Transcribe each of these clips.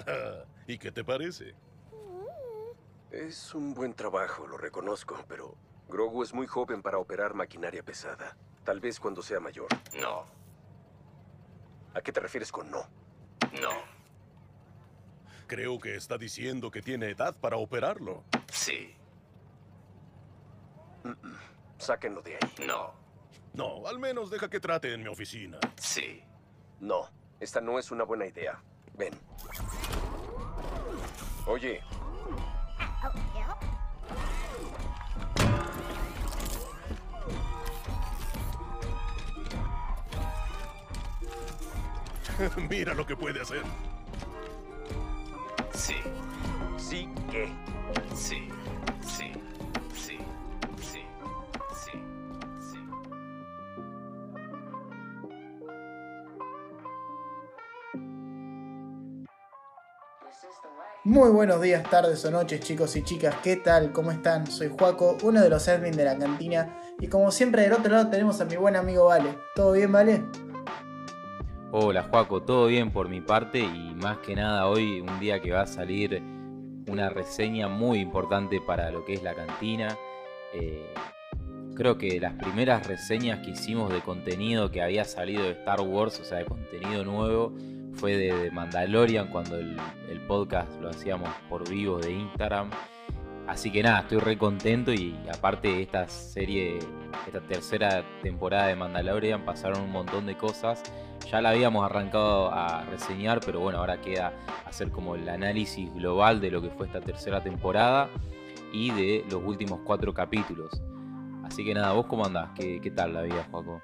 ¿Y qué te parece? Es un buen trabajo, lo reconozco, pero Grogu es muy joven para operar maquinaria pesada. Tal vez cuando sea mayor. No. ¿A qué te refieres con no? No. Creo que está diciendo que tiene edad para operarlo. Sí. Sáquenlo de ahí. No. No, al menos deja que trate en mi oficina. Sí. No, esta no es una buena idea. Ven. Oye. Mira lo que puede hacer. Sí. Sí. Sí. Sí. Muy buenos días, tardes o noches chicos y chicas, ¿qué tal? ¿Cómo están? Soy Juaco, uno de los admin de la cantina y como siempre del otro lado tenemos a mi buen amigo Vale. ¿Todo bien, Vale? Hola Juaco, todo bien por mi parte y más que nada hoy un día que va a salir una reseña muy importante para lo que es la cantina. Eh, creo que las primeras reseñas que hicimos de contenido que había salido de Star Wars, o sea, de contenido nuevo, fue de, de Mandalorian cuando el, podcast lo hacíamos por vivo de Instagram. Así que nada, estoy re contento y aparte esta serie, esta tercera temporada de Mandalorian pasaron un montón de cosas. Ya la habíamos arrancado a reseñar, pero bueno, ahora queda hacer como el análisis global de lo que fue esta tercera temporada y de los últimos cuatro capítulos. Así que nada, ¿vos cómo andás? ¿Qué, qué tal la vida, Joaco?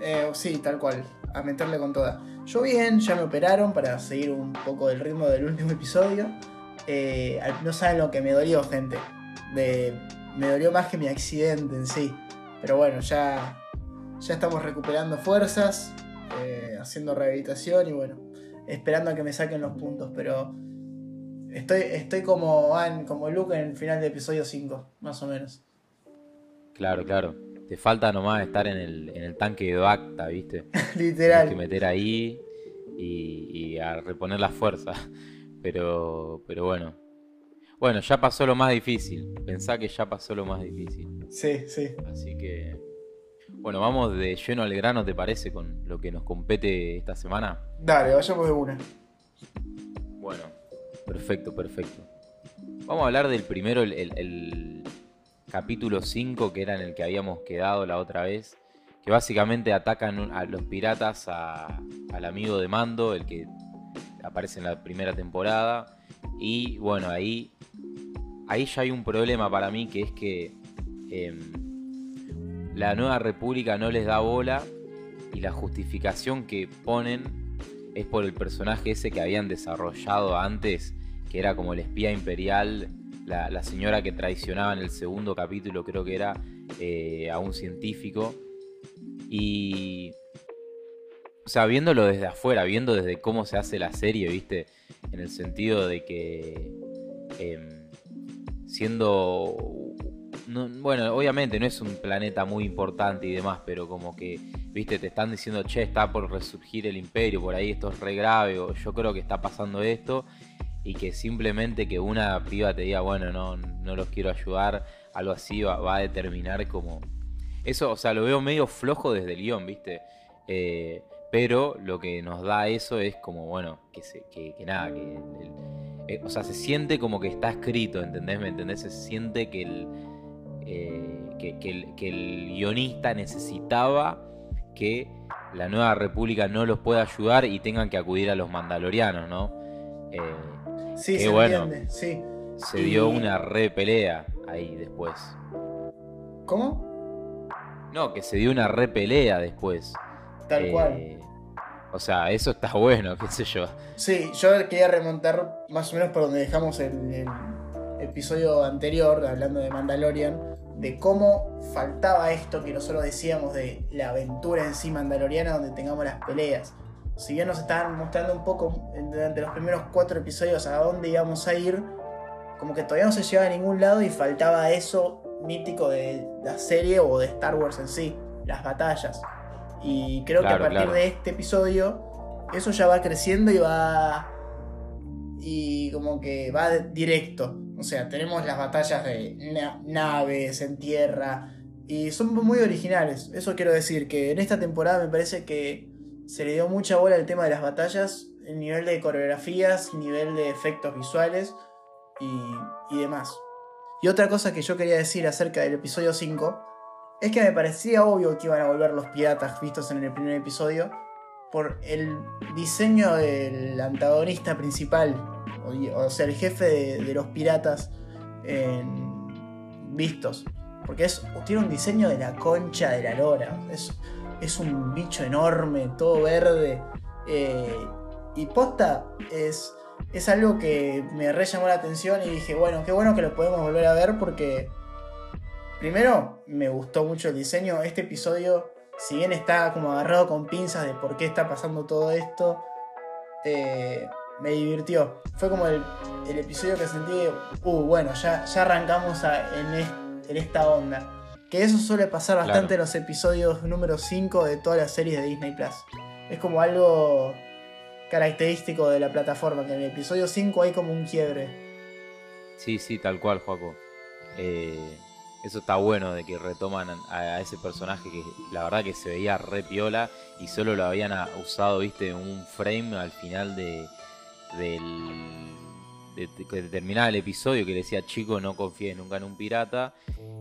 Eh, sí, tal cual, a meterle con toda. Yo bien, ya me operaron para seguir un poco del ritmo del último episodio. Eh, no saben lo que me dolió, gente. De, me dolió más que mi accidente en sí. Pero bueno, ya, ya estamos recuperando fuerzas, eh, haciendo rehabilitación y bueno, esperando a que me saquen los puntos. Pero estoy, estoy como, Van, como Luke en el final del episodio 5, más o menos. Claro, claro. Te falta nomás estar en el, en el tanque de Bacta, ¿viste? Literal. Tienes que meter ahí y, y a reponer la fuerza. Pero, pero bueno. Bueno, ya pasó lo más difícil. Pensá que ya pasó lo más difícil. Sí, sí. Así que. Bueno, vamos de lleno al grano, ¿te parece? Con lo que nos compete esta semana. Dale, vayamos de una. Bueno, perfecto, perfecto. Vamos a hablar del primero, el, el- el capítulo 5, que era en el que habíamos quedado la otra vez. Que básicamente atacan a los piratas a- al amigo de Mando, el que aparece en la primera temporada. Y bueno, ahí, ahí ya hay un problema para mí, que es que em, la nueva república no les da bola y la justificación que ponen es por el personaje ese que habían desarrollado antes, que era como el espía imperial, la, la señora que traicionaba en el segundo capítulo, creo que era, eh, a un científico. Y. O sea, viéndolo desde afuera, viendo desde cómo se hace la serie, ¿viste? En el sentido de que. em, siendo. no- bueno, obviamente no es un planeta muy importante y demás, pero como que, viste, te están diciendo, che, está por resurgir el imperio, por ahí esto es re grave, o yo creo que está pasando esto, y que simplemente que una piba te diga, bueno, no, no los quiero ayudar, algo así va, va a determinar como... Eso, o sea, lo veo medio flojo desde el guion, viste. Eh, pero lo que nos da eso es como, bueno, que, se, que, que nada, que... el- eh, o sea, se siente como que está escrito, ¿entendés? ¿Me entendés? Se siente que el, eh, que, que el, que el guionista necesitaba que la nueva república no los pueda ayudar y tengan que acudir a los mandalorianos, ¿no? Eh, Sí, se bueno. entiende, sí. se Y- dio una re pelea ahí después. ¿Cómo? No, que se dio una re pelea después. Tal Eh, cual. O sea, eso está bueno, qué sé yo. Sí, yo quería remontar más o menos por donde dejamos el, el episodio anterior, hablando de Mandalorian, de cómo faltaba esto que nosotros decíamos de la aventura en sí mandaloriana donde tengamos las peleas. Si bien nos estaban mostrando un poco durante los primeros cuatro episodios a dónde íbamos a ir, como que todavía no se llevaba a ningún lado y faltaba eso mítico de la serie o de Star Wars en sí, las batallas. Y creo que a partir claro. de este episodio eso ya va creciendo y va y como que va directo. O sea, tenemos las batallas de na- naves en tierra y son muy originales. Eso quiero decir, que en esta temporada me parece que se le dio mucha bola al tema de las batallas, el nivel de coreografías, nivel de efectos visuales y, y demás. Y otra cosa que yo quería decir acerca del episodio 5 es que me parecía obvio que iban a volver los piratas vistos en el primer episodio por el diseño del antagonista principal, o, sea, el jefe de, los piratas vistos. Porque tiene un diseño de la concha de la lora. Es, es un bicho enorme, todo verde. eh, y posta es, es algo que me re llamó la atención y dije, bueno, qué bueno que lo podemos volver a ver porque primero me gustó mucho el diseño. Este episodio, si bien está como agarrado con pinzas de por qué está pasando todo esto, eh, me divirtió. Fue como el, el episodio que sentí, uh, bueno, ya, ya arrancamos a- en, en esta onda. Que eso suele pasar bastante Claro. en los episodios número 5 de todas las series de Disney Plus. Es como algo característico de la plataforma, que en el episodio 5 hay como un quiebre. Sí, sí, tal cual, Joaco. Eh, eso está bueno de que retoman a, ese personaje que la verdad que se veía re piola y solo lo habían usado, viste, un frame al final de del de, de- que terminaba el episodio que decía chico no confíes nunca en un pirata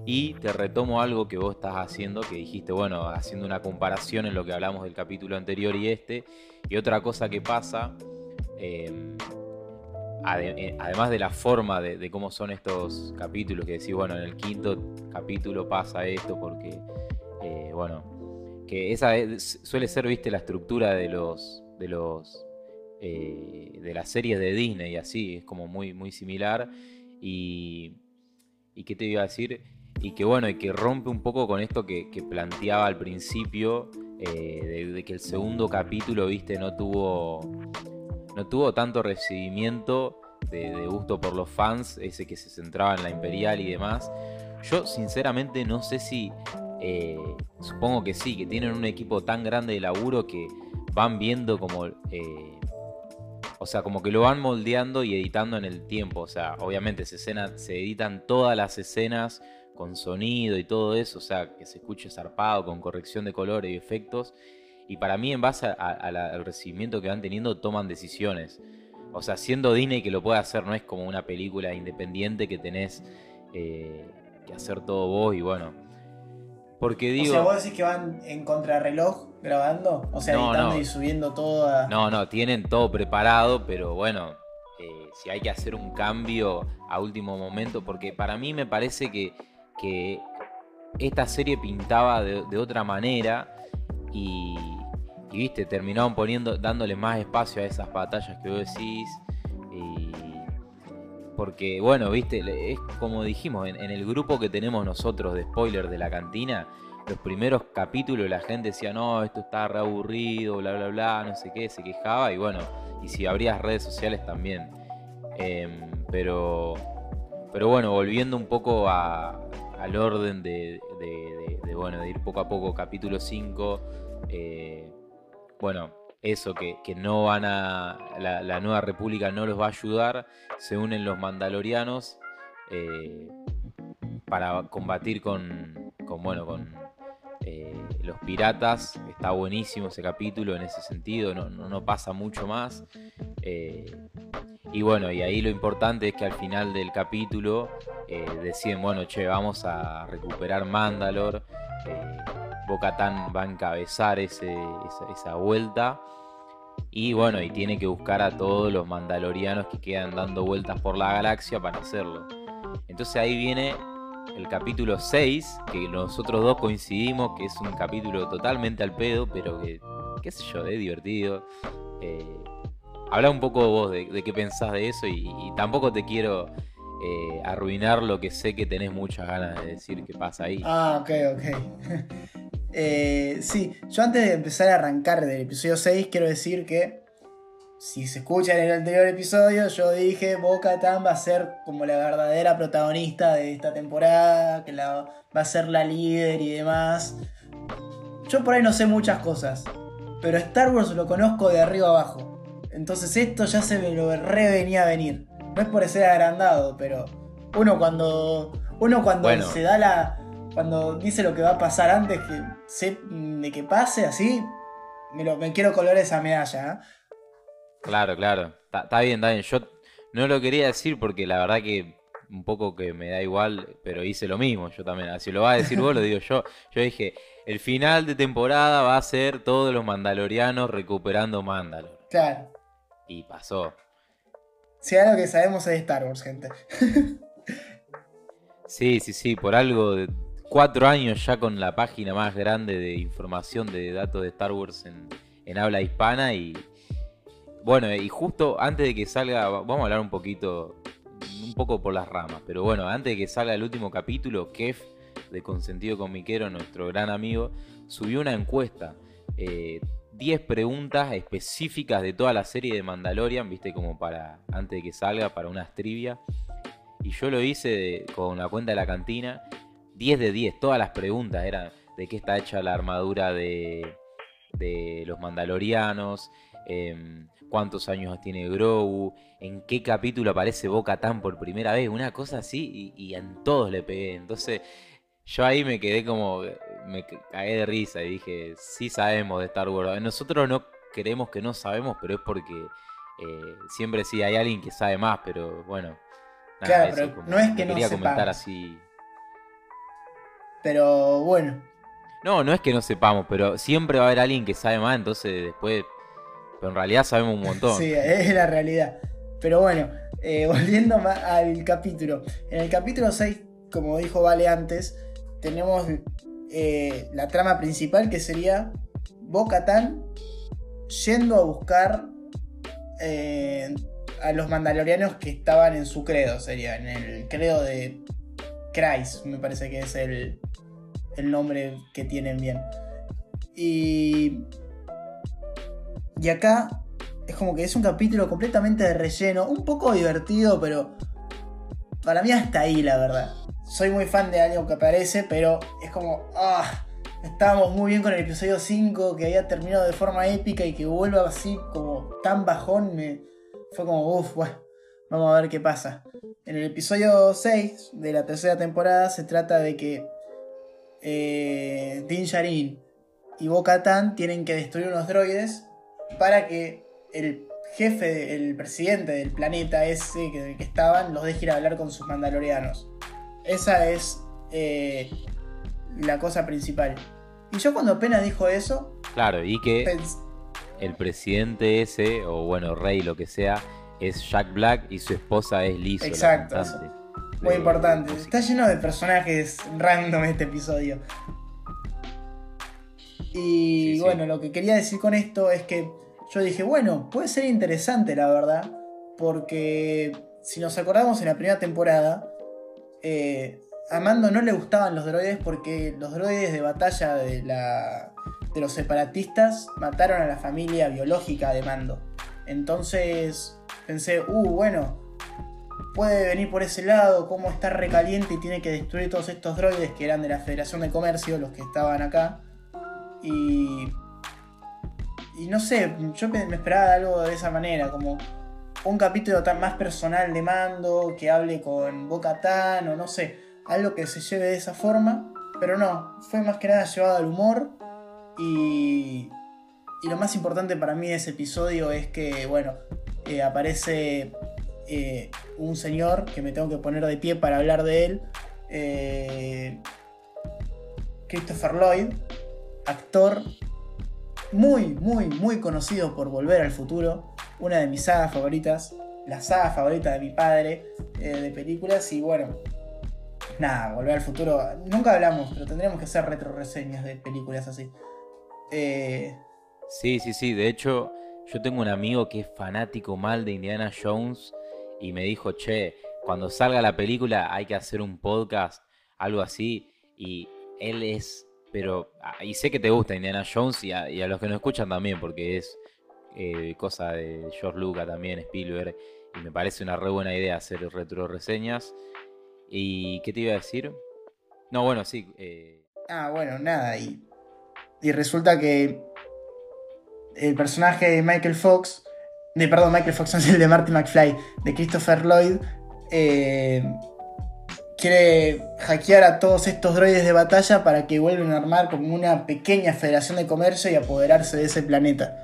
y te retomo algo que vos estás haciendo que dijiste bueno haciendo una comparación en lo que hablamos del capítulo anterior y este. Y otra cosa que pasa ade- eh, además de la forma de, cómo son estos capítulos, que decís, bueno, en el quinto capítulo pasa esto porque, eh, bueno, que esa es- suele ser, viste, la estructura de los, de los, eh, de las series de Disney así, es como muy, muy similar y, y qué te iba a decir, y que bueno, y que rompe un poco con esto que, que planteaba al principio, eh, de, que el segundo capítulo, viste, no tuvo no tuvo tanto recibimiento de, de gusto por los fans, ese que se centraba en la Imperial y demás. Yo sinceramente no sé si, eh, supongo que sí, que tienen un equipo tan grande de laburo que van viendo como, eh, o sea, como que lo van moldeando y editando en el tiempo. O sea, obviamente se, escena- se editan todas las escenas con sonido y todo eso, o sea, que se escuche zarpado, con corrección de colores y efectos. Y para mí, en base al recibimiento que van teniendo, toman decisiones. O sea, siendo Disney que lo puede hacer, no es como una película independiente que tenés eh, que hacer todo vos y bueno. Porque digo. o sea, vos decís que van en contrarreloj grabando, o sea, No, editando no. y subiendo todo a... No, no, tienen todo preparado, pero bueno, eh, si hay que hacer un cambio a último momento, porque para mí me parece que, que esta serie pintaba de, de otra manera y, y, viste, terminaron poniendo, dándole más espacio a esas batallas que vos decís. Y, porque, bueno, viste, es como dijimos, en, el grupo que tenemos nosotros de spoilers de la cantina, los primeros capítulos la gente decía, no, esto está re aburrido, bla, bla, bla, no sé qué, se quejaba y bueno, y si abrías redes sociales también. Em, pero, pero bueno, volviendo un poco a- al orden de, de- de- de, bueno, de ir poco a poco, capítulo 5, eh, bueno, eso, que, que no van a, la, nueva república no los va a ayudar, se unen los mandalorianos eh, para combatir con, con bueno, con eh, los piratas. Está buenísimo ese capítulo en ese sentido, no, no, pasa mucho más. Eh, y bueno, y ahí lo importante es que al final del capítulo deciden, bueno, che, vamos a recuperar Mandalor. Bo-Katan va a encabezar esa, vuelta. Y bueno, y tiene que buscar a todos los mandalorianos que quedan dando vueltas por la galaxia para hacerlo. Entonces ahí viene el capítulo 6, que nosotros dos coincidimos que es un capítulo totalmente al pedo, pero que, qué sé yo, es divertido. Eh, habla un poco vos de, qué pensás de eso y, y tampoco te quiero eh, arruinar lo que sé que tenés muchas ganas de decir que pasa ahí. Ah, ok, ok. Eh, sí, yo antes de empezar a arrancar del episodio 6, quiero decir que si se escucha en el anterior episodio, yo dije Boca Tan va a ser como la verdadera protagonista de esta temporada, que la, va a ser la líder y demás. Yo por ahí no sé muchas cosas, pero Star Wars lo conozco de arriba abajo. Entonces esto ya se me lo re venía a venir. No es por ser agrandado, pero uno cuando. Uno cuando Bueno. se da la. Cuando dice lo que va a pasar antes que se- de que pase así. Me, lo- me quiero color esa medalla, ¿eh? Claro, claro. Está bien, está bien. Yo no lo quería decir porque la verdad que un poco que me da igual, pero hice lo mismo yo también. Si lo vas a decir vos, lo digo yo. Yo dije, el final de temporada va a ser todos los mandalorianos recuperando Mandalor. Claro. Y pasó. Si algo que sabemos es de Star Wars, gente. Sí, sí, sí, por algo de cuatro años ya con la página más grande de información de datos de Star Wars en, habla hispana y bueno, y justo antes de que salga, va- vamos a hablar un poquito, un poco por las ramas, pero bueno, antes de que salga el último capítulo, Kef de Consentido Comiquero, nuestro gran amigo, subió una encuesta. eh, 10 preguntas específicas de toda la serie de Mandalorian, viste, como para, antes de que salga, para unas trivia. Y yo lo hice con la cuenta de la cantina. 10 de 10. Todas las preguntas eran de qué está hecha la armadura de, de los mandalorianos. em, cuántos años tiene Grogu. En qué capítulo aparece Boca Tan por primera vez. Una cosa así. Y, y en todos le pegué. Entonces yo ahí me quedé como... Me cagué de risa y dije, sí sabemos de Star Wars. Nosotros no creemos que no sabemos, pero es porque eh, siempre sí hay alguien que sabe más, pero bueno. nada, Claro, eso, pero como no es que no quería comentar sepamos. así. Pero bueno. No, no es que no sepamos, pero siempre va a haber alguien que sabe más, entonces después. Pero en realidad sabemos un montón. Sí, es la realidad. Pero bueno, eh, volviendo al capítulo. En el capítulo 6, como dijo Vale antes, tenemos eh, la trama principal que sería Bo-Katan yendo a buscar eh, a los mandalorianos que estaban en su credo, sería en el credo de Me parece que es el, el nombre que tienen bien. Y y acá es como que es un capítulo completamente de relleno, un poco divertido, pero para mí hasta ahí, la verdad. Soy muy fan de algo que aparece, pero es como, ah, estábamos muy bien con el episodio 5, que había terminado de forma épica y que vuelva así como tan bajón, me fue como, uff, bueno, vamos a ver qué pasa. En el episodio 6 de la tercera temporada se trata de que eh, Din Djarin y Bo-Katan tienen que destruir unos droides para que el jefe, el presidente del planeta ese que, que estaban, los deje ir a hablar con sus mandalorianos. Esa es eh, la cosa principal. Y yo cuando apenas dijo eso, Claro, y que el presidente ese, o bueno, rey, lo que sea, es Jack Black y su esposa es la Exacto, muy de importante. Está lleno de personajes random este episodio. Y Sí, sí. bueno, lo que quería decir con esto es que yo dije, bueno, puede ser interesante la verdad, porque si nos acordamos en la primera temporada, eh, a Mando no le gustaban los droides porque los droides de batalla de, la, de los separatistas mataron a la familia biológica de Mando. Entonces pensé, uh, bueno, puede venir por ese lado, cómo está recaliente y tiene que destruir todos estos droides que eran de la Federación de Comercio, los que estaban acá. Y. Y no sé, yo me esperaba algo de esa manera, como un capítulo tan más personal de mando, que hable con Boca Tan, o no sé, algo que se lleve de esa forma. Pero no, fue más que nada llevado al humor. Y. Y lo más importante para mí de ese episodio es que, bueno, aparece eh, un señor que me tengo que poner de pie para hablar de él. eh, Christopher Lloyd, actor muy, muy, muy conocido por Volver al Futuro. Una de mis sagas favoritas. La saga favorita de mi padre eh, de películas. Y bueno, nada, Volver al Futuro. Nunca hablamos, pero tendríamos que hacer retro reseñas de películas así. Sí, sí, sí. De hecho, yo tengo un amigo que es fanático mal de Indiana Jones y me dijo, che, cuando salga la película hay que hacer un podcast, algo así. Y él es, pero, ah, y sé que te gusta Indiana Jones y a, los que nos escuchan también, porque es eh, cosa de George Lucas también, Spielberg, y me parece una re buena idea hacer retro reseñas. ¿Y qué te iba a decir? No, bueno, sí. eh, Ah, bueno, nada. Y, y resulta que el personaje de Michael Fox de perdón, Michael Fox es el de Marty McFly, de Christopher Lloyd, eh, quiere hackear a todos estos droides de batalla para que vuelvan a armar como una pequeña federación de comercio y apoderarse de ese planeta.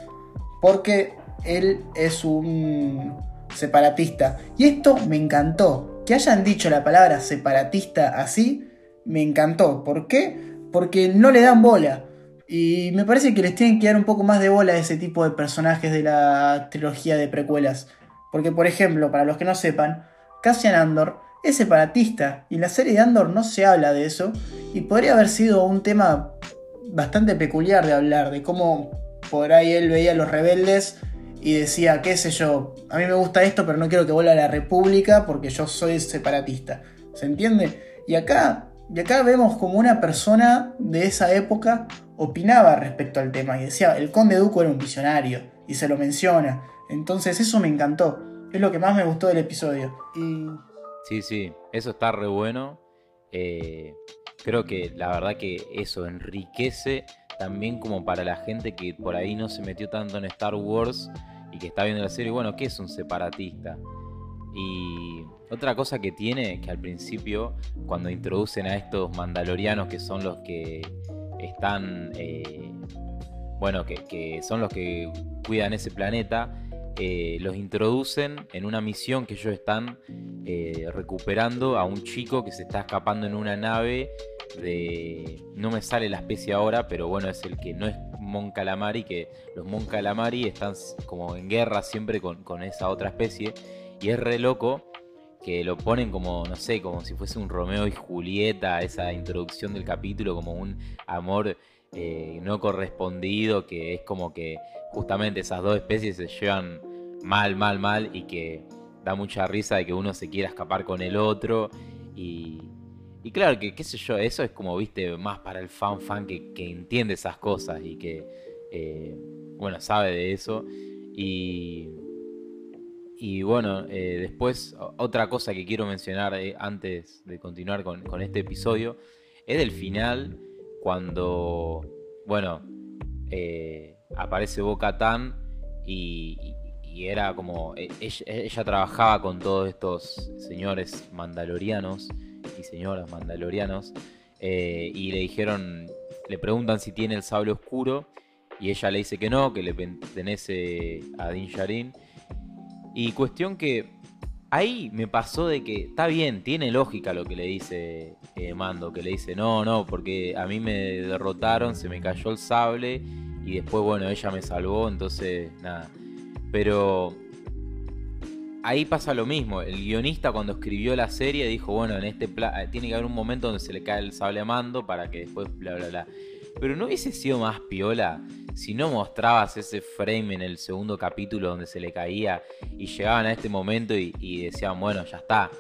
Porque él es un separatista. Y esto me encantó. Que hayan dicho la palabra separatista así, me encantó. ¿Por qué? Porque no le dan bola. Y me parece que les tienen que dar un poco más de bola a ese tipo de personajes de la trilogía de precuelas. Porque, por ejemplo, para los que no sepan, Cassian Andor es separatista y en la serie de Andor no se habla de eso y podría haber sido un tema bastante peculiar de hablar, de cómo por ahí él veía a los rebeldes y decía, qué sé yo, a mí me gusta esto pero no quiero que vuelva a la República porque yo soy separatista. ¿Se entiende? Y acá, y acá vemos como una persona de esa época opinaba respecto al tema y decía, el conde Duco era un visionario y se lo menciona. Entonces eso me encantó. Es lo que más me gustó del episodio. Y Sí, sí, eso está re bueno. Eh, creo que la verdad que eso enriquece también como para la gente que por ahí no se metió tanto en Star Wars y que está viendo la serie, bueno, ¿qué es un separatista? Y otra cosa que tiene, que al principio, cuando introducen a estos mandalorianos que son los que están, eh, bueno, que, son los que cuidan ese planeta, eh, los introducen en una misión que ellos están eh, recuperando a un chico que se está escapando en una nave de... No me sale la especie ahora, pero bueno, es el que no es Mon Calamari, que los Mon Calamari están como en guerra siempre con, con esa otra especie. Y es re loco que lo ponen como, no sé, como si fuese un Romeo y Julieta, esa introducción del capítulo, como un amor eh, no correspondido, que es como que justamente esas dos especies se llevan mal, mal, mal y que da mucha risa de que uno se quiera escapar con el otro y, y claro, que qué sé yo, eso es como, viste, más para el fan fan que, que entiende esas cosas y que, eh, bueno, sabe de eso. Y, y bueno, eh, después otra cosa que quiero mencionar eh, antes de continuar con, con, este episodio es del final cuando, bueno, eh, aparece Boca Tan y, era como, e, ella, trabajaba con todos estos señores mandalorianos y señoras mandalorianos y le dijeron, le preguntan si tiene el sable oscuro y ella le dice que no, que le pertenece a Din Djarin. Y cuestión que ahí me pasó de que está bien, tiene lógica lo que le dice eh, Mando, que le dice, no, no, porque a mí me derrotaron, se me cayó el sable y después, bueno, ella me salvó, entonces, nada. Pero ahí pasa lo mismo, el guionista cuando escribió la serie dijo, bueno, en este tiene que haber un momento donde se le cae el sable a Mando para que después, bla, bla, bla. Pero no hubiese sido más piola si no mostrabas ese frame en el segundo capítulo donde se le caía y llegaban a este momento y, decían, bueno, ya está,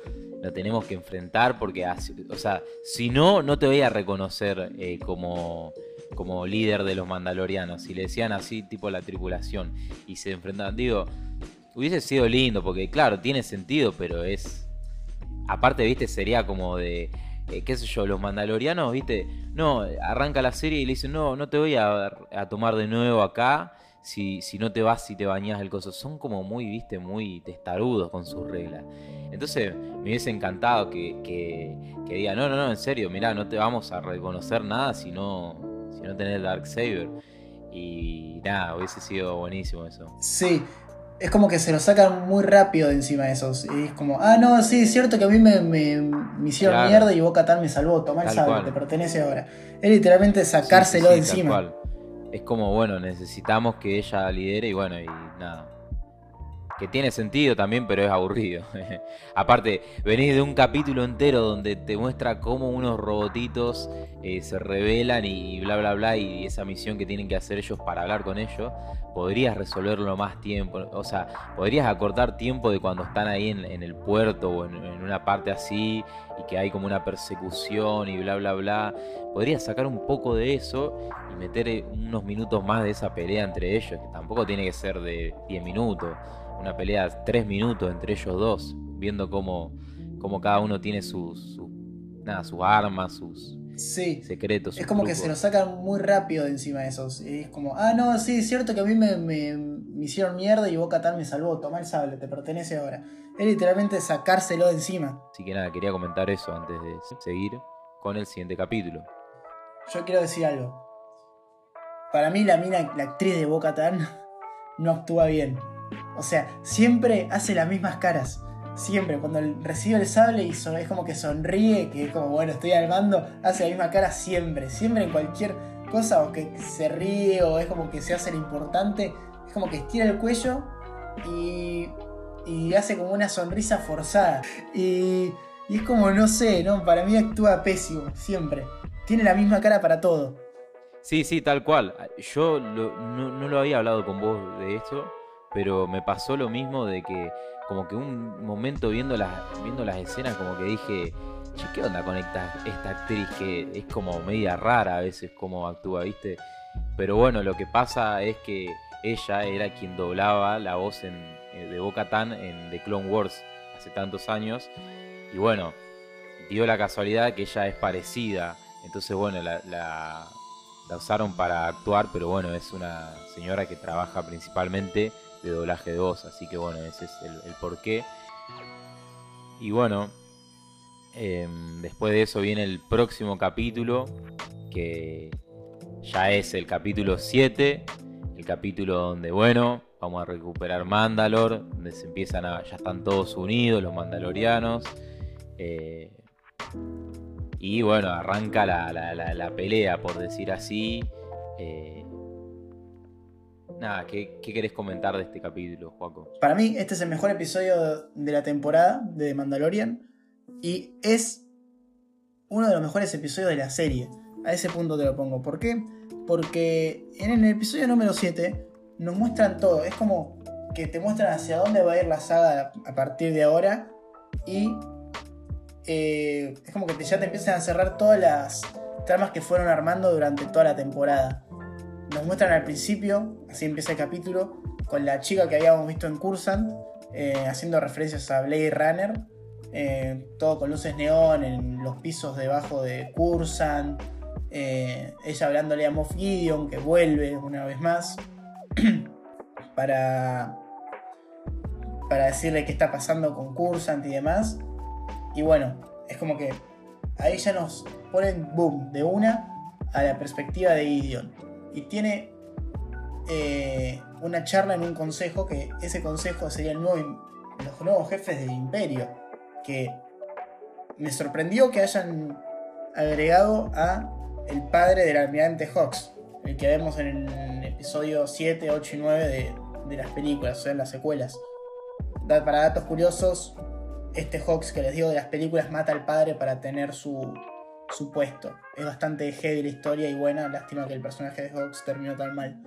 lo tenemos que enfrentar porque, o sea, si no, no te voy a reconocer eh, como, como líder de los mandalorianos. Si le decían así, tipo la tripulación, y se enfrentaban, digo, hubiese sido lindo porque, claro, tiene sentido, pero es... Aparte, viste, sería como de eh, qué sé yo, los mandalorianos, viste, no, arranca la serie y le dicen, no, no te voy a, tomar de nuevo acá si, si, no te vas y te bañas el coso. Son como muy, viste, muy testarudos con sus reglas. Entonces me hubiese encantado que, que, que diga, no, no, no, en serio, mirá, no te vamos a reconocer nada si no, si no tenés Dark Saber. Y nada, hubiese sido buenísimo eso. Sí, es como que se lo sacan muy rápido de encima de esos. Y es como, ah, no, sí, es cierto que a mí me, me, me hicieron claro. mierda y Boca Tal me salvó. Toma el sable, te pertenece ahora. Es literalmente sacárselo sí, sí, de encima. Es como, bueno, necesitamos que ella lidere y bueno, y nada. Que tiene sentido también, pero es aburrido. Aparte, venís de un capítulo entero donde te muestra cómo unos robotitos eh, se rebelan y bla bla bla y esa misión que tienen que hacer ellos para hablar con ellos. Podrías resolverlo más tiempo. O sea, podrías acortar tiempo de cuando están ahí en, el puerto o en, en, una parte así y que hay como una persecución y bla bla bla. Podrías sacar un poco de eso y meter eh, unos minutos más de esa pelea entre ellos, que tampoco tiene que ser de 10 minutos una pelea de tres minutos entre ellos dos, viendo cómo, cómo cada uno tiene sus, nada, sus armas, sus sí. secretos. Sus es como trucos. que se lo sacan muy rápido de encima de esos. Es como, ah, no, sí, es cierto que a mí me, me, me hicieron mierda y Boca Tan me salvó, toma el sable, te pertenece ahora. Es literalmente sacárselo de encima. Así que nada, quería comentar eso antes de seguir con el siguiente capítulo. Yo quiero decir algo. Para mí la mina, la actriz de Boca Tan, no actúa bien. O sea, siempre hace las mismas caras. Siempre, cuando recibe el sable y es como que sonríe, que es como, bueno, estoy al mando, hace la misma cara siempre. Siempre en cualquier cosa, o que se ríe, o es como que se hace lo importante, es como que estira el cuello y, y hace como una sonrisa forzada. Y, y es como, no sé, ¿no? Para mí actúa pésimo, siempre. Tiene la misma cara para todo. Sí, sí, tal cual. Yo no, no lo había hablado con vos de esto, pero me pasó lo mismo de que como que un momento viendo las, viendo las escenas como que dije, che, ¿qué onda con esta, actriz que es como media rara a veces como actúa, viste? Pero bueno, lo que pasa es que ella era quien doblaba la voz en, eh, de Boca Tan en The Clone Wars hace tantos años. Y bueno, dio la casualidad que ella es parecida. Entonces, bueno, la, la- la usaron para actuar, pero bueno, es una señora que trabaja principalmente de doblaje de voz, así que bueno, ese es el, porqué. Y bueno, em, después de eso viene el próximo capítulo, que ya es el capítulo 7, el capítulo donde, bueno, vamos a recuperar Mandalor, donde se empiezan a, ya están todos unidos, los mandalorianos. eh, y bueno, arranca la- la pelea, por decir así. Eh, nada, ¿qué, ¿qué querés comentar de este capítulo, Juaco? Para mí, este es el mejor episodio de la temporada de Mandalorian. Y es uno de los mejores episodios de la serie. A ese punto te lo pongo. ¿Por qué? Porque en el episodio número 7 nos muestran todo. Es como que te muestran hacia dónde va a ir la saga a partir de ahora. Y eh, es como que ya te empiezan a cerrar todas las tramas que fueron armando durante toda la temporada. Nos muestran al principio, así empieza el capítulo, con la chica que habíamos visto en Cursant, eh, haciendo referencias a Blade Runner, eh, todo con luces neón en los pisos debajo de Cursant, eh, ella hablándole a Moff Gideon, que vuelve una vez más, para, para decirle qué está pasando con Cursant y demás. Y bueno, es como que ahí ya nos ponen, boom, de una a la perspectiva de Gideon. Y tiene eh, una charla en un consejo, que ese consejo sería el nuevo, los nuevos jefes del imperio. Que me sorprendió que hayan agregado a el padre del almirante Hawks, el que vemos en el episodio 7, 8 y 9 de, de las películas, o sea, en las secuelas. Para datos curiosos, este Hawks que les digo de las películas mata al padre para tener su, su puesto. Es bastante heavy la historia y buena. Lástima que el personaje de Hawks terminó tan mal.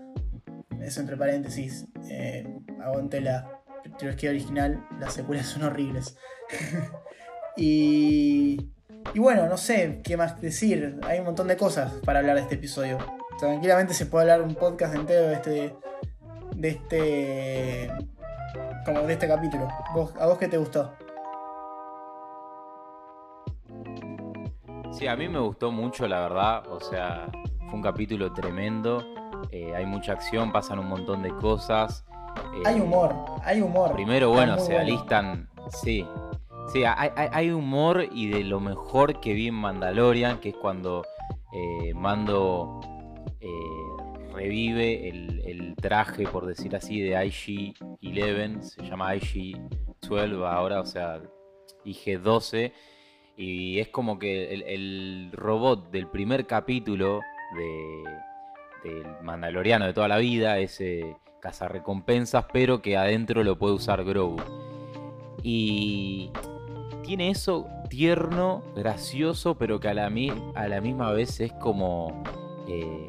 Eso entre paréntesis. Eh, aguante la trilogía original. Las secuelas son horribles. y, y bueno, no sé qué más decir. Hay un montón de cosas para hablar de este episodio. Tranquilamente se puede hablar un podcast entero de este. De este. Como de este capítulo. ¿Vos- ¿A vos qué te gustó? Sí, a mí me gustó mucho, la verdad. O sea, fue un capítulo tremendo. eh, hay mucha acción, pasan un montón de cosas. eh, Hay humor, hay humor. Primero, bueno, se alistan. Sí. Sí, hay, hay- hay humor y de lo mejor que vi en Mandalorian, que es cuando eh, Mando eh, revive el, el traje, por decir así, de IG-11. Se llama IG-12 ahora, o sea, IG-12. Y es como que el, robot del primer capítulo de, del Mandaloriano de toda la vida, ese cazarrecompensas, pero que adentro lo puede usar Grogu. Y tiene eso tierno, gracioso, pero que a la, a la misma vez es como... eh,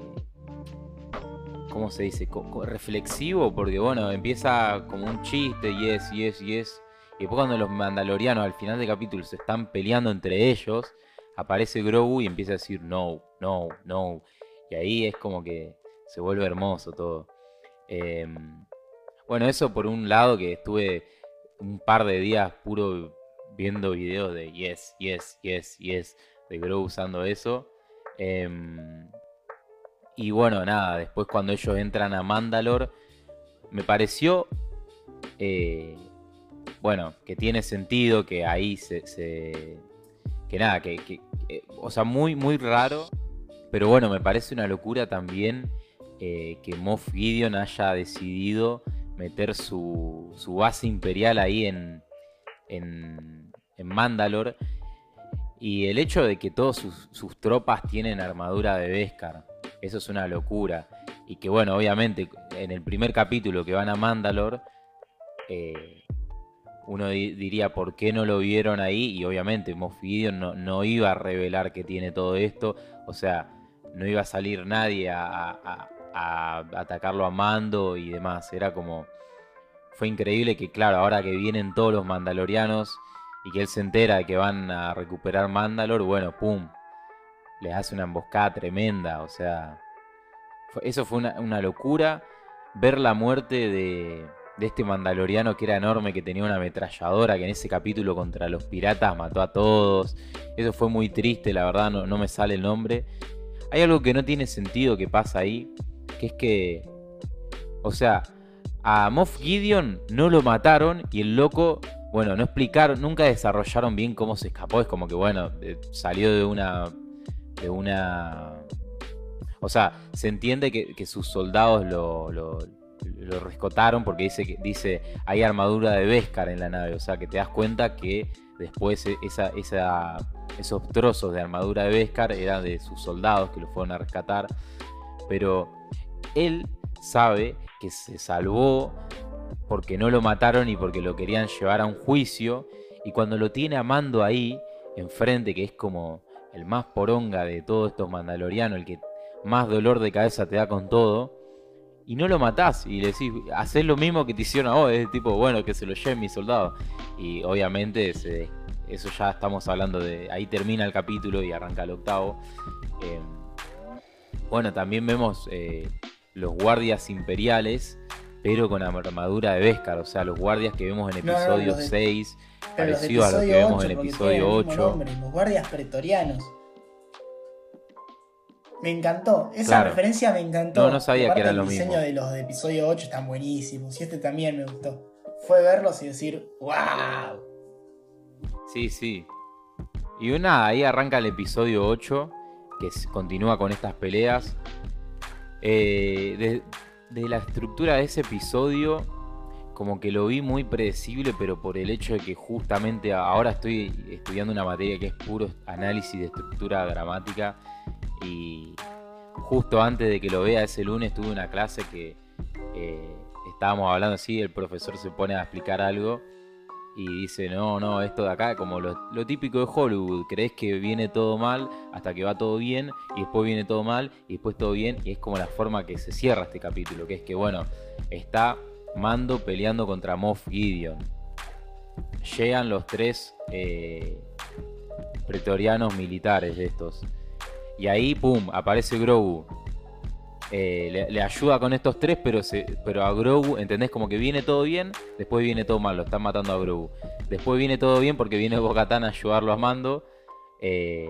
¿Cómo se dice? Reflexivo, porque bueno, empieza como un chiste, yes, yes, yes. Y después cuando los mandalorianos al final del capítulo se están peleando entre ellos, aparece Grogu y empieza a decir no, no, no. Y ahí es como que se vuelve hermoso todo. Em, bueno, eso por un lado que estuve un par de días puro viendo videos de yes, yes, yes, yes, de Grogu usando eso. Em, y bueno, nada, después cuando ellos entran a Mandalore, me pareció, eh, bueno, que tiene sentido, que ahí se, que nada, que- o sea, muy, muy raro, pero bueno, me parece una locura también eh, que Moff Gideon haya decidido meter su, su base imperial ahí en, en, en Mandalore. Y el hecho de que todas sus, sus tropas tienen armadura de Beskar, eso es una locura. Y que bueno, obviamente en el primer capítulo que van a Mandalore, eh, uno di- diría por qué no lo vieron ahí y obviamente Moff no, no iba a revelar que tiene todo esto, o sea, no iba a salir nadie a, atacarlo a mando y demás, era como... Fue increíble que claro, ahora que vienen todos los mandalorianos y que él se entera de que van a recuperar Mandalore, bueno, pum, les hace una emboscada tremenda, o sea, eso fue una locura. Ver la muerte de, de este mandaloriano que era enorme, que tenía una ametralladora, que en ese capítulo contra los piratas mató a todos. Eso fue muy triste, la verdad, no, no me sale el nombre. Hay algo que no tiene sentido que pasa ahí, que es que, o sea, a Moff Gideon no lo mataron y el loco, bueno, no explicaron, nunca desarrollaron bien cómo se escapó. Es como que, bueno, eh, salió de una. de una. O sea, se entiende que, que sus soldados lo, lo, lo rescataron porque dice que dice hay armadura de Beskar en la nave. O sea, que te das cuenta que después e- esa, esos trozos de armadura de Beskar eran de sus soldados que lo fueron a rescatar. Pero él sabe que se salvó porque no lo mataron y porque lo querían llevar a un juicio. Y cuando lo tiene a Mando ahí, enfrente, que es como el más poronga de todos estos mandalorianos, el que más dolor de cabeza te da con todo, y no lo matás y le decís, haces lo mismo que te hicieron a vos, es tipo, bueno, que se lo lleven mis soldados. Y obviamente se- eso ya estamos hablando de, ahí termina el capítulo y arranca el octavo. Eh, bueno, también vemos eh, los guardias imperiales, pero con armadura de Beskar, o sea, los guardias que vemos en No, no, episodio los de- 6, Pero los de parecido a lo que vemos 8, en episodio tienen el mismo 8. nombre, los guardias pretorianos. Me encantó, esa Claro. referencia me encantó. No, no sabía que era el lo diseño mismo. de los de episodio 8 están buenísimos y este también me gustó. Fue verlos y decir, wow. Sí, sí. Y nada, ahí arranca el episodio 8, que continúa con estas peleas. Eh, de, de la estructura de ese episodio, como que lo vi muy predecible, pero por el hecho de que justamente ahora estoy estudiando una materia que es puro análisis de estructura dramática. Y justo antes de que lo vea ese lunes tuve una clase que eh, estábamos hablando así, el profesor se pone a explicar algo y dice, no, no, esto de acá, como lo, típico de Hollywood, crees que viene todo mal hasta que va todo bien, y después viene todo mal, y después todo bien, y es como la forma que se cierra este capítulo, que es que, bueno, está Mando peleando contra Moff Gideon. Llegan los tres eh, pretorianos militares de estos. Y ahí, pum, aparece Grogu. Eh, le, le ayuda con estos tres, pero, se, pero a Grogu, ¿entendés? Como que viene todo bien, después viene todo mal, lo están matando a Grogu. Después viene todo bien porque viene Bocatán a ayudarlo a Mando. Eh,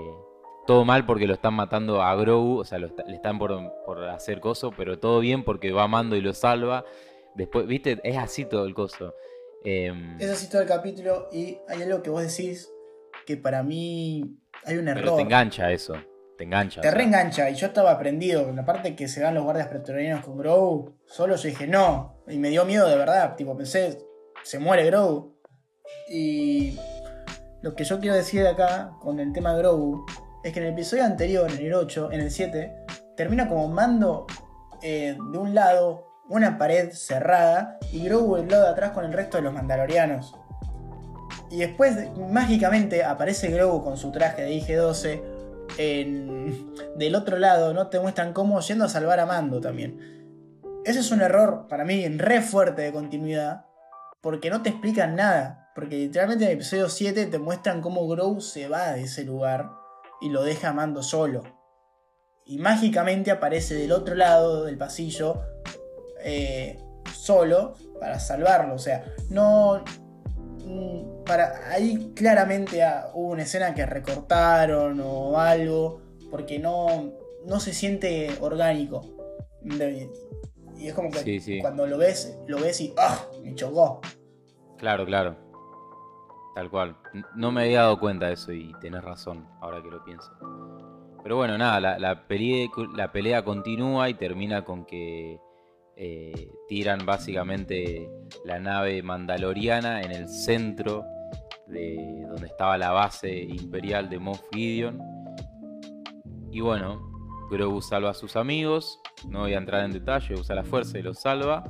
todo mal porque lo están matando a Grogu, o sea, lo le están por, por hacer coso, pero todo bien porque va Mando y lo salva. Después, viste, es así todo el coso. Em, Es así todo el capítulo y hay algo que vos decís que para mí hay un pero error. te engancha eso, te engancha. Te sea. reengancha y yo estaba prendido. La parte que se van los guardias pretorianos con Grogu, solo yo dije no. Y me dio miedo de verdad. Tipo, pensé, se muere Grogu. Y lo que yo quiero decir acá con el tema Grogu es que en el episodio anterior, en el 8, en el 7, termina como mando eh, de un lado una pared cerrada y Grogu del lado de atrás con el resto de los mandalorianos. Y después, mágicamente, aparece Grogu con su traje de IG-12 en- del otro lado, ¿no? Te muestran cómo yendo a salvar a Mando también. Ese es un error para mí re fuerte de continuidad, porque no te explican nada. Porque literalmente en el episodio 7 te muestran cómo Grogu se va de ese lugar y lo deja a Mando solo. Y mágicamente aparece del otro lado del pasillo eh, solo para salvarlo. O sea, no. Mm, Para, ahí claramente ah, hubo una escena que recortaron o algo. Porque no, no se siente orgánico. Y es como que Sí, sí. cuando lo ves, lo ves y ¡ah! Me chocó. Claro, claro. Tal cual. No me había dado cuenta de eso y tenés razón, ahora que lo pienso. Pero bueno, nada, la, la, pelicu- la pelea continúa y termina con que eh, tiran básicamente la nave mandaloriana en el centro de donde estaba la base imperial de Moff Gideon. Y bueno, Grogu salva a sus amigos, no voy a entrar en detalle, usa la fuerza y los salva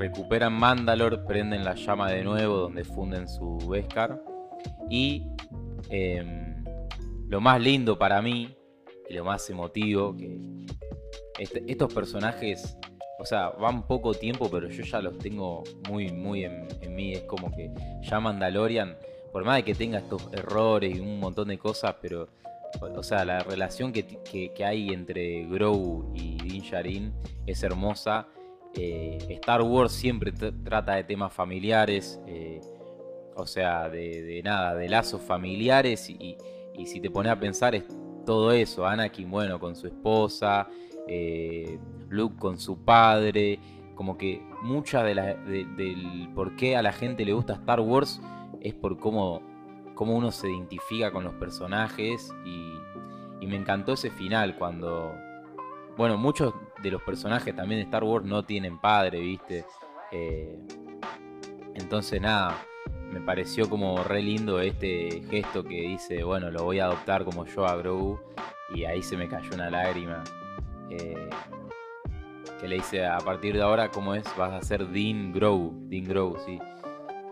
recuperan Mandalor, prenden la llama de nuevo donde funden su Beskar. Y em, lo más lindo para mí, y lo más emotivo, que este- estos personajes, o sea, van poco tiempo, pero yo ya los tengo muy, muy en, mí. Es como que ya Mandalorian, por más de que tenga estos errores y un montón de cosas, pero, o sea, la relación que, que- hay entre Grogu y Din Djarin es hermosa. Eh, Star Wars siempre tr- trata de temas familiares, eh, o sea, de, nada, de lazos familiares y si te pones a pensar es todo eso, Anakin, bueno, con su esposa, eh, Luke con su padre, como que mucha de la, de- del por qué a la gente le gusta Star Wars es por cómo, cómo uno se identifica con los personajes y, y me encantó ese final cuando, bueno, muchos de los personajes también de Star Wars no tienen padre, ¿viste? Eh, entonces nada, me pareció como re lindo este gesto que dice, bueno, lo voy a adoptar como yo a Grogu. Y ahí se me cayó una lágrima. Eh, que le dice, a partir de ahora, ¿cómo es? Vas a ser Dean Grogu. Dean Grogu, sí.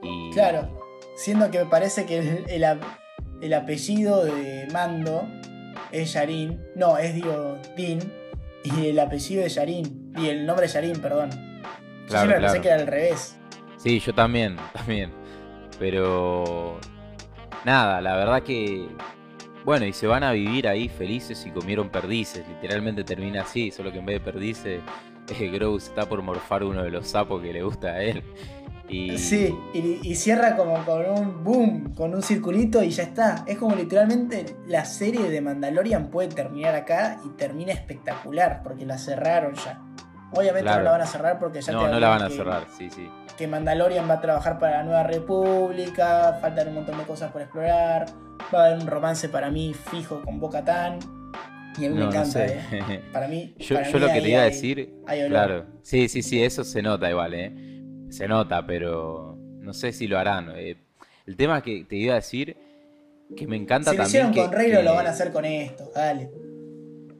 Y, Claro, siendo que me parece que el, el ap- el apellido de Mando es Yarin, no, es digo Din, y el apellido de Yarin, y el nombre de Yarin, perdón. Yo Claro, siempre pensé que era al revés. Sí, yo también, también. Pero nada, la verdad que bueno, y se van a vivir ahí felices y comieron perdices. Literalmente termina así, solo que en vez de perdices, eh, está por morfar uno de los sapos que le gusta a él. Y Sí, y, y cierra como con un boom, con un circulito y ya está. Es como literalmente la serie de Mandalorian puede terminar acá y termina espectacular, porque la cerraron ya. Obviamente Claro. no la van a cerrar porque ya no, te no la van a que- cerrar, sí, sí. que Mandalorian va a trabajar para la Nueva República, faltan un montón de cosas por explorar, va a haber un romance para mí fijo con Boca Tan. Y a mí me no encanta, sé. eh. Para mí. Yo, para yo mí lo que te iba a decir, hay olor. claro, sí, sí, sí, eso se nota igual, ¿eh? Se nota, pero no sé si lo harán. eh. El tema que te iba a decir, que me encanta Si lo también hicieron que- con Reylo, que- lo van a hacer con esto, dale.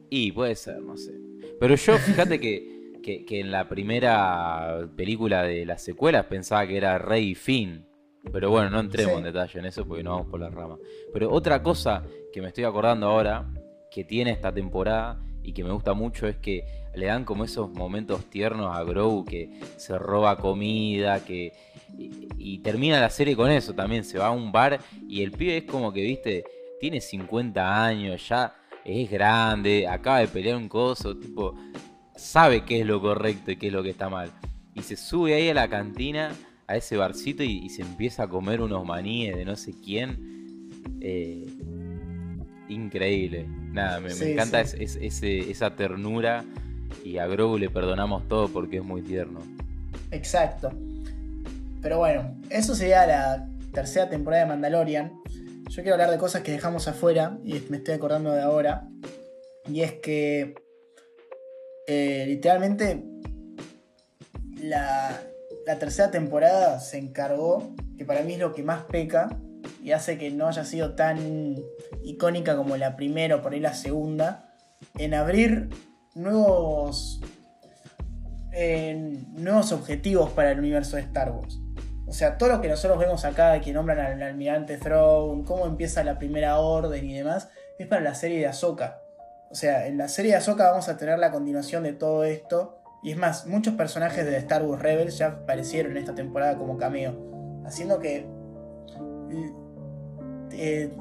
Y puede ser, no sé. Pero yo, fíjate que, que, que en la primera película de las secuelas pensaba que era Rey y Finn. Pero bueno, no entremos Sí. en detalle en eso porque no vamos por la rama. Pero otra cosa que me estoy acordando ahora, que tiene esta temporada y que me gusta mucho, es que le dan como esos momentos tiernos a Grogu que se roba comida, que... Y, y termina la serie con eso también, se va a un bar y el pibe es como que, viste, tiene 50 años, ya es grande, acaba de pelear un coso, tipo, sabe qué es lo correcto y qué es lo que está mal. Y se sube ahí a la cantina, a ese barcito y, y se empieza a comer unos maníes de no sé quién. Eh, increíble. Nada, me, encanta sí. es- es- ese- esa ternura y a Grogu le perdonamos todo porque es muy tierno. Exacto. Pero bueno, eso sería la tercera temporada de Mandalorian. Yo quiero hablar de cosas que dejamos afuera y me estoy acordando de ahora. Y es que eh, literalmente la, la tercera temporada se encargó, que para mí es lo que más peca y hace que no haya sido tan icónica como la primera o por ahí la segunda, en abrir nuevos en nuevos objetivos para el universo de Star Wars. O sea, todo lo que nosotros vemos acá, que nombran al almirante Throne, cómo empieza la primera orden y demás, es para la serie de Ahsoka. O sea, en la serie de Ahsoka vamos a tener la continuación de todo esto. Y es más, muchos personajes de Star Wars Rebels ya aparecieron en esta temporada como cameo. Haciendo que eh,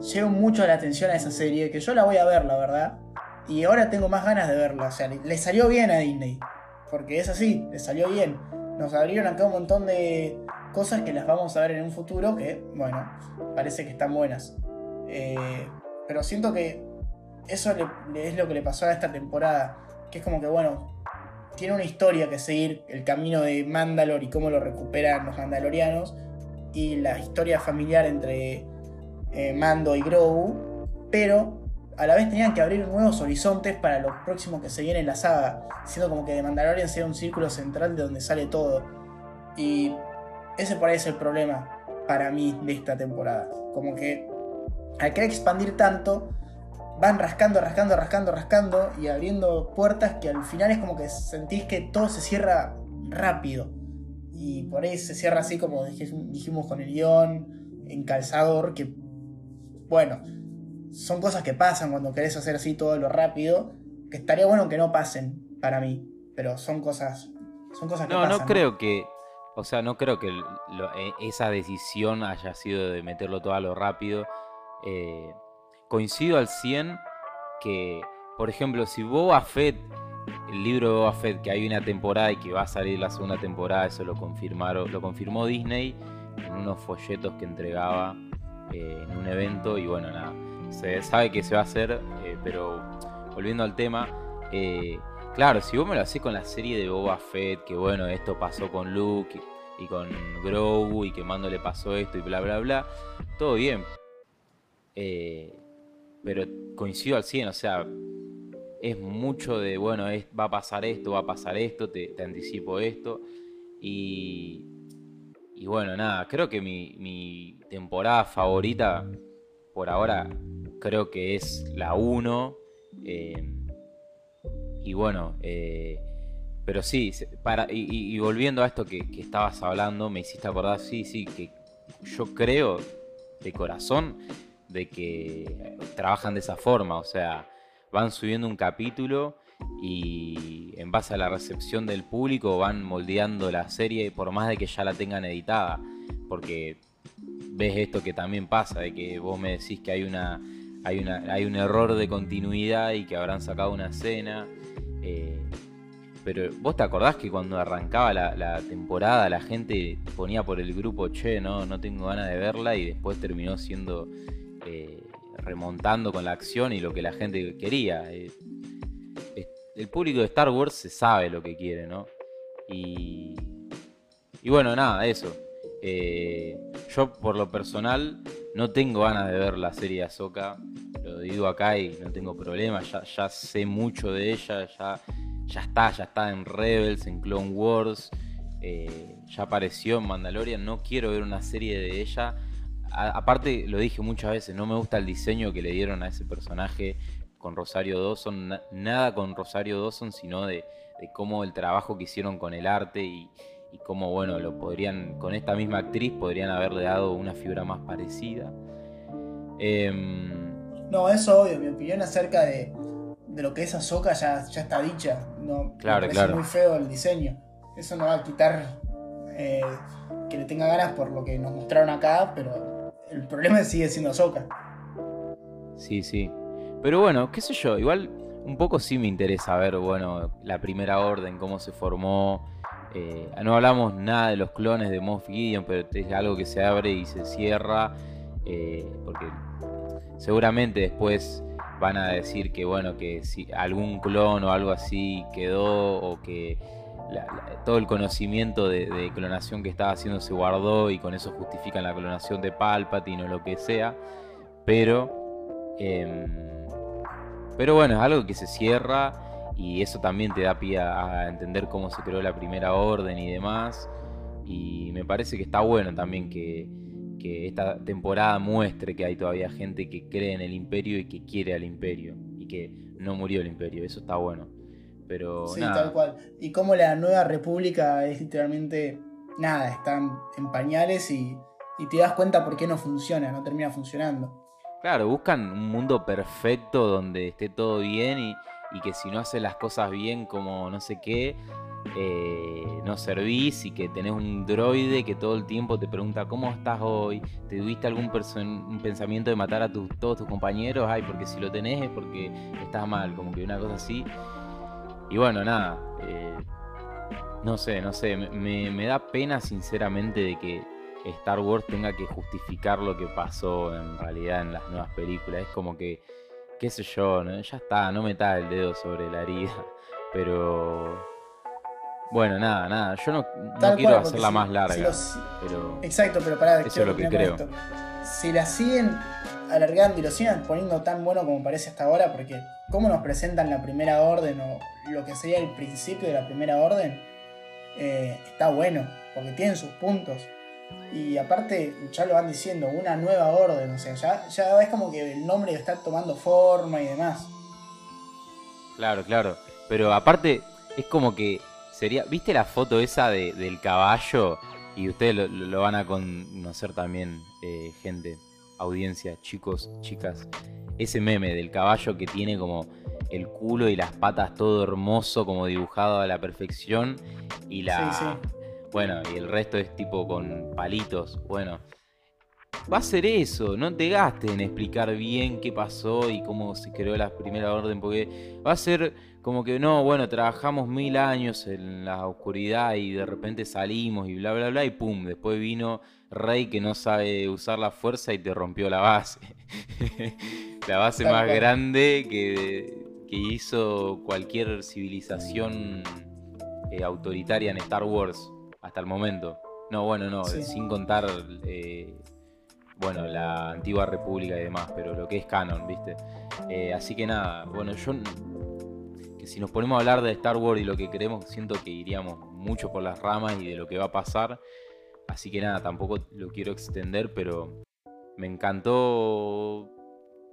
llevo mucho la atención a esa serie, que yo la voy a ver, la verdad. Y ahora tengo más ganas de verla. O sea, le, salió bien a Disney. Porque es así, le salió bien. Nos abrieron acá un montón de cosas que las vamos a ver en un futuro que, bueno, parece que están buenas. Eh, pero siento que eso es lo que le pasó a esta temporada. Que es como que, bueno, tiene una historia que seguir, el camino de Mandalor y cómo lo recuperan los mandalorianos, y la historia familiar entre eh, Mando y Grogu, pero a la vez tenían que abrir nuevos horizontes para lo próximo que se viene en la saga, siendo como que de Mandalorian sea un círculo central de donde sale todo. Y ese por ahí es el problema para mí de esta temporada. Como que al querer expandir tanto, van rascando, rascando, rascando, rascando y abriendo puertas que al final es como que sentís que todo se cierra rápido. Y por ahí se cierra así como dijimos con el guion, en calzador, que bueno, son cosas que pasan cuando querés hacer así todo lo rápido, que estaría bueno que no pasen para mí, pero son cosas, son cosas que no, pasan. No, creo que, o sea, no creo que e, esa decisión haya sido de meterlo todo a lo rápido. Eh, coincido al 100 que, por ejemplo, si Boba Fett, el libro de Boba Fett, que hay una temporada y que va a salir la segunda temporada, eso lo confirmaron, lo confirmó Disney en unos folletos que entregaba eh, en un evento y bueno, nada, se sabe que se va a hacer, eh, pero volviendo al tema, eh, claro, si vos me lo haces con la serie de Boba Fett, que bueno, esto pasó con Luke y, con Grogu y que Mando le pasó esto y bla bla bla, todo bien. Pero coincido al 100, o sea, es mucho de, bueno, va a pasar esto, va a pasar esto, te anticipo esto. Y, y bueno, nada, creo que mi, temporada favorita por ahora creo que es la 1. Eh, y bueno, eh, pero sí, para, y, volviendo a esto que, estabas hablando, me hiciste acordar, sí, sí, que yo creo de corazón de que trabajan de esa forma, o sea, van subiendo un capítulo y en base a la recepción del público van moldeando la serie por más de que ya la tengan editada. Porque ves esto que también pasa, de que vos me decís que hay una hay, una, hay un error de continuidad y que habrán sacado una escena. Eh, pero vos te acordás que cuando arrancaba la, temporada la gente ponía por el grupo, che, no, no tengo ganas de verla y después terminó siendo eh, remontando con la acción y lo que la gente quería. Eh, el público de Star Wars se sabe lo que quiere, ¿no? Y, y bueno, nada, eso. Eh, yo por lo personal no tengo ganas de ver la serie de Ahsoka. Lo digo acá y no tengo problema. Ya, sé mucho de ella. Ya, está, ya está en Rebels, en Clone Wars. Ya apareció en Mandalorian. No quiero ver una serie de ella. Aparte, lo dije muchas veces, no me gusta el diseño que le dieron a ese personaje con Rosario Dawson, nada con Rosario Dawson, sino de, cómo el trabajo que hicieron con el arte y, cómo, bueno, lo podrían, con esta misma actriz podrían haberle dado una figura más parecida. Em, no, eso obvio, mi opinión acerca de, lo que es Ahsoka ya, ya está dicha. No, claro, me muy feo el diseño. Eso no va a quitar eh, que le tenga ganas por lo que nos mostraron acá, pero el problema sigue siendo Ahsoka. Sí, sí. Pero bueno, qué sé yo, igual un poco sí me interesa ver, bueno, la primera orden, cómo se formó. Eh, no hablamos nada de los clones de Moff Gideon, pero es algo que se abre y se cierra. Eh, porque seguramente después van a decir que, bueno, que si algún clon o algo así quedó o que todo el conocimiento de, clonación que estaba haciendo se guardó y con eso justifican la clonación de Palpatine o lo que sea. Pero. Em, pero bueno, es algo que se cierra y eso también te da pie a, entender cómo se creó la primera orden y demás. Y me parece que está bueno también que, esta temporada muestre que hay todavía gente que cree en el imperio y que quiere al imperio y que no murió el imperio. Eso está bueno. Pero sí, tal cual. Y como la nueva república es literalmente nada, están en pañales y, y te das cuenta por qué no funciona, no termina funcionando. Claro, buscan un mundo perfecto donde esté todo bien y, que si no haces las cosas bien como no sé qué, eh, no servís y que tenés un droide que todo el tiempo te pregunta cómo estás hoy, te tuviste algún un pensamiento de matar a todos tus compañeros, ay, porque si lo tenés es porque estás mal, como que una cosa así. Y bueno, nada, eh, no sé, no sé, me, me da pena sinceramente de que Star Wars tenga que justificar lo que pasó en realidad en las nuevas películas. Es como que, qué sé yo, ya está, no metas el dedo sobre la herida. Pero, Bueno, nada, nada. Yo no, quiero cual, hacerla si- más si larga. los- Pero Exacto, pero pará, Eso es lo que con esto. Si la siguen alargando y lo siguen poniendo tan bueno como parece hasta ahora, porque cómo nos presentan la primera orden o lo que sería el principio de la primera orden, eh, está bueno, porque tienen sus puntos. Y aparte, ya lo van diciendo, una nueva orden, o sea, ya, ya es como que el nombre está tomando forma y demás. Claro, claro. Pero aparte, es como que sería. ¿Viste la foto esa de- del caballo? Y ustedes lo, lo van a conocer también, eh, gente, audiencia, chicos, chicas. Ese meme del caballo que tiene como el culo y las patas todo hermoso, como dibujado a la perfección. Y la. Sí, sí. Bueno, y el resto es tipo con palitos. Bueno. Va a ser eso, no te gastes en explicar bien qué pasó y cómo se creó la primera orden, porque va a ser como que no, bueno, trabajamos mil años en la oscuridad y de repente salimos y bla, bla, bla, y pum, después vino Rey que no sabe usar la fuerza y te rompió la base. la base más grande que, que hizo cualquier civilización eh, autoritaria en Star Wars hasta el momento. No, bueno, no, Sí. sin contar, eh, bueno, la antigua república y demás, pero lo que es canon, ¿viste? Eh, así que nada, bueno, yo que si nos ponemos a hablar de Star Wars y lo que queremos, siento que iríamos mucho por las ramas y de lo que va a pasar. Así que nada, tampoco lo quiero extender, pero me encantó.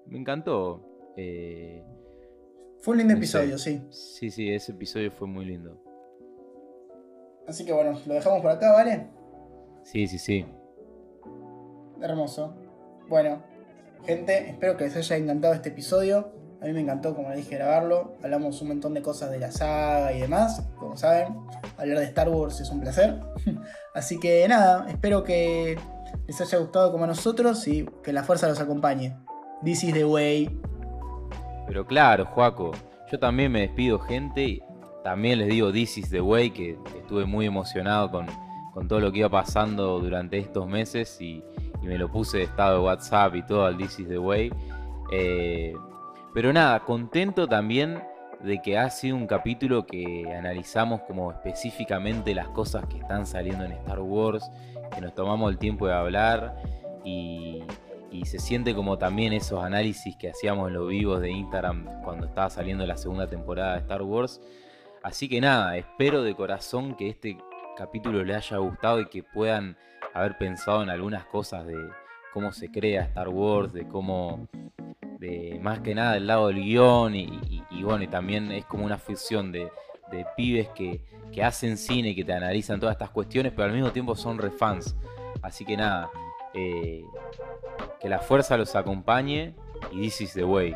Me encantó. eh, Fue un lindo No sé. episodio, sí. sí, sí, ese episodio fue muy lindo. Así que bueno, lo dejamos por acá, ¿vale? Sí, sí, sí. Hermoso. Bueno, gente, espero que les haya encantado este episodio. A mí me encantó, como les dije, grabarlo. Hablamos un montón de cosas de la saga y demás. Como saben, hablar de Star Wars es un placer. Así que nada, espero que les haya gustado como a nosotros y que la fuerza los acompañe. This is the way. Pero claro, Joaco, yo también me despido, gente. También les digo This is the way, que estuve muy emocionado con, con todo lo que iba pasando durante estos meses y, y me lo puse de estado de WhatsApp y todo al This is the way. Eh, pero nada, contento también de que ha sido un capítulo que analizamos como específicamente las cosas que están saliendo en Star Wars, que nos tomamos el tiempo de hablar y, se siente como también esos análisis que hacíamos en los vivos de Instagram cuando estaba saliendo la segunda temporada de Star Wars. Así que nada, espero de corazón que este capítulo les haya gustado y que puedan haber pensado en algunas cosas de cómo se crea Star Wars, de cómo, de más que nada del lado del guion y, bueno, y también es como una fusión de, de pibes que, que hacen cine y que te analizan todas estas cuestiones, pero al mismo tiempo son refans. Así que nada, eh, que la fuerza los acompañe y this is the way.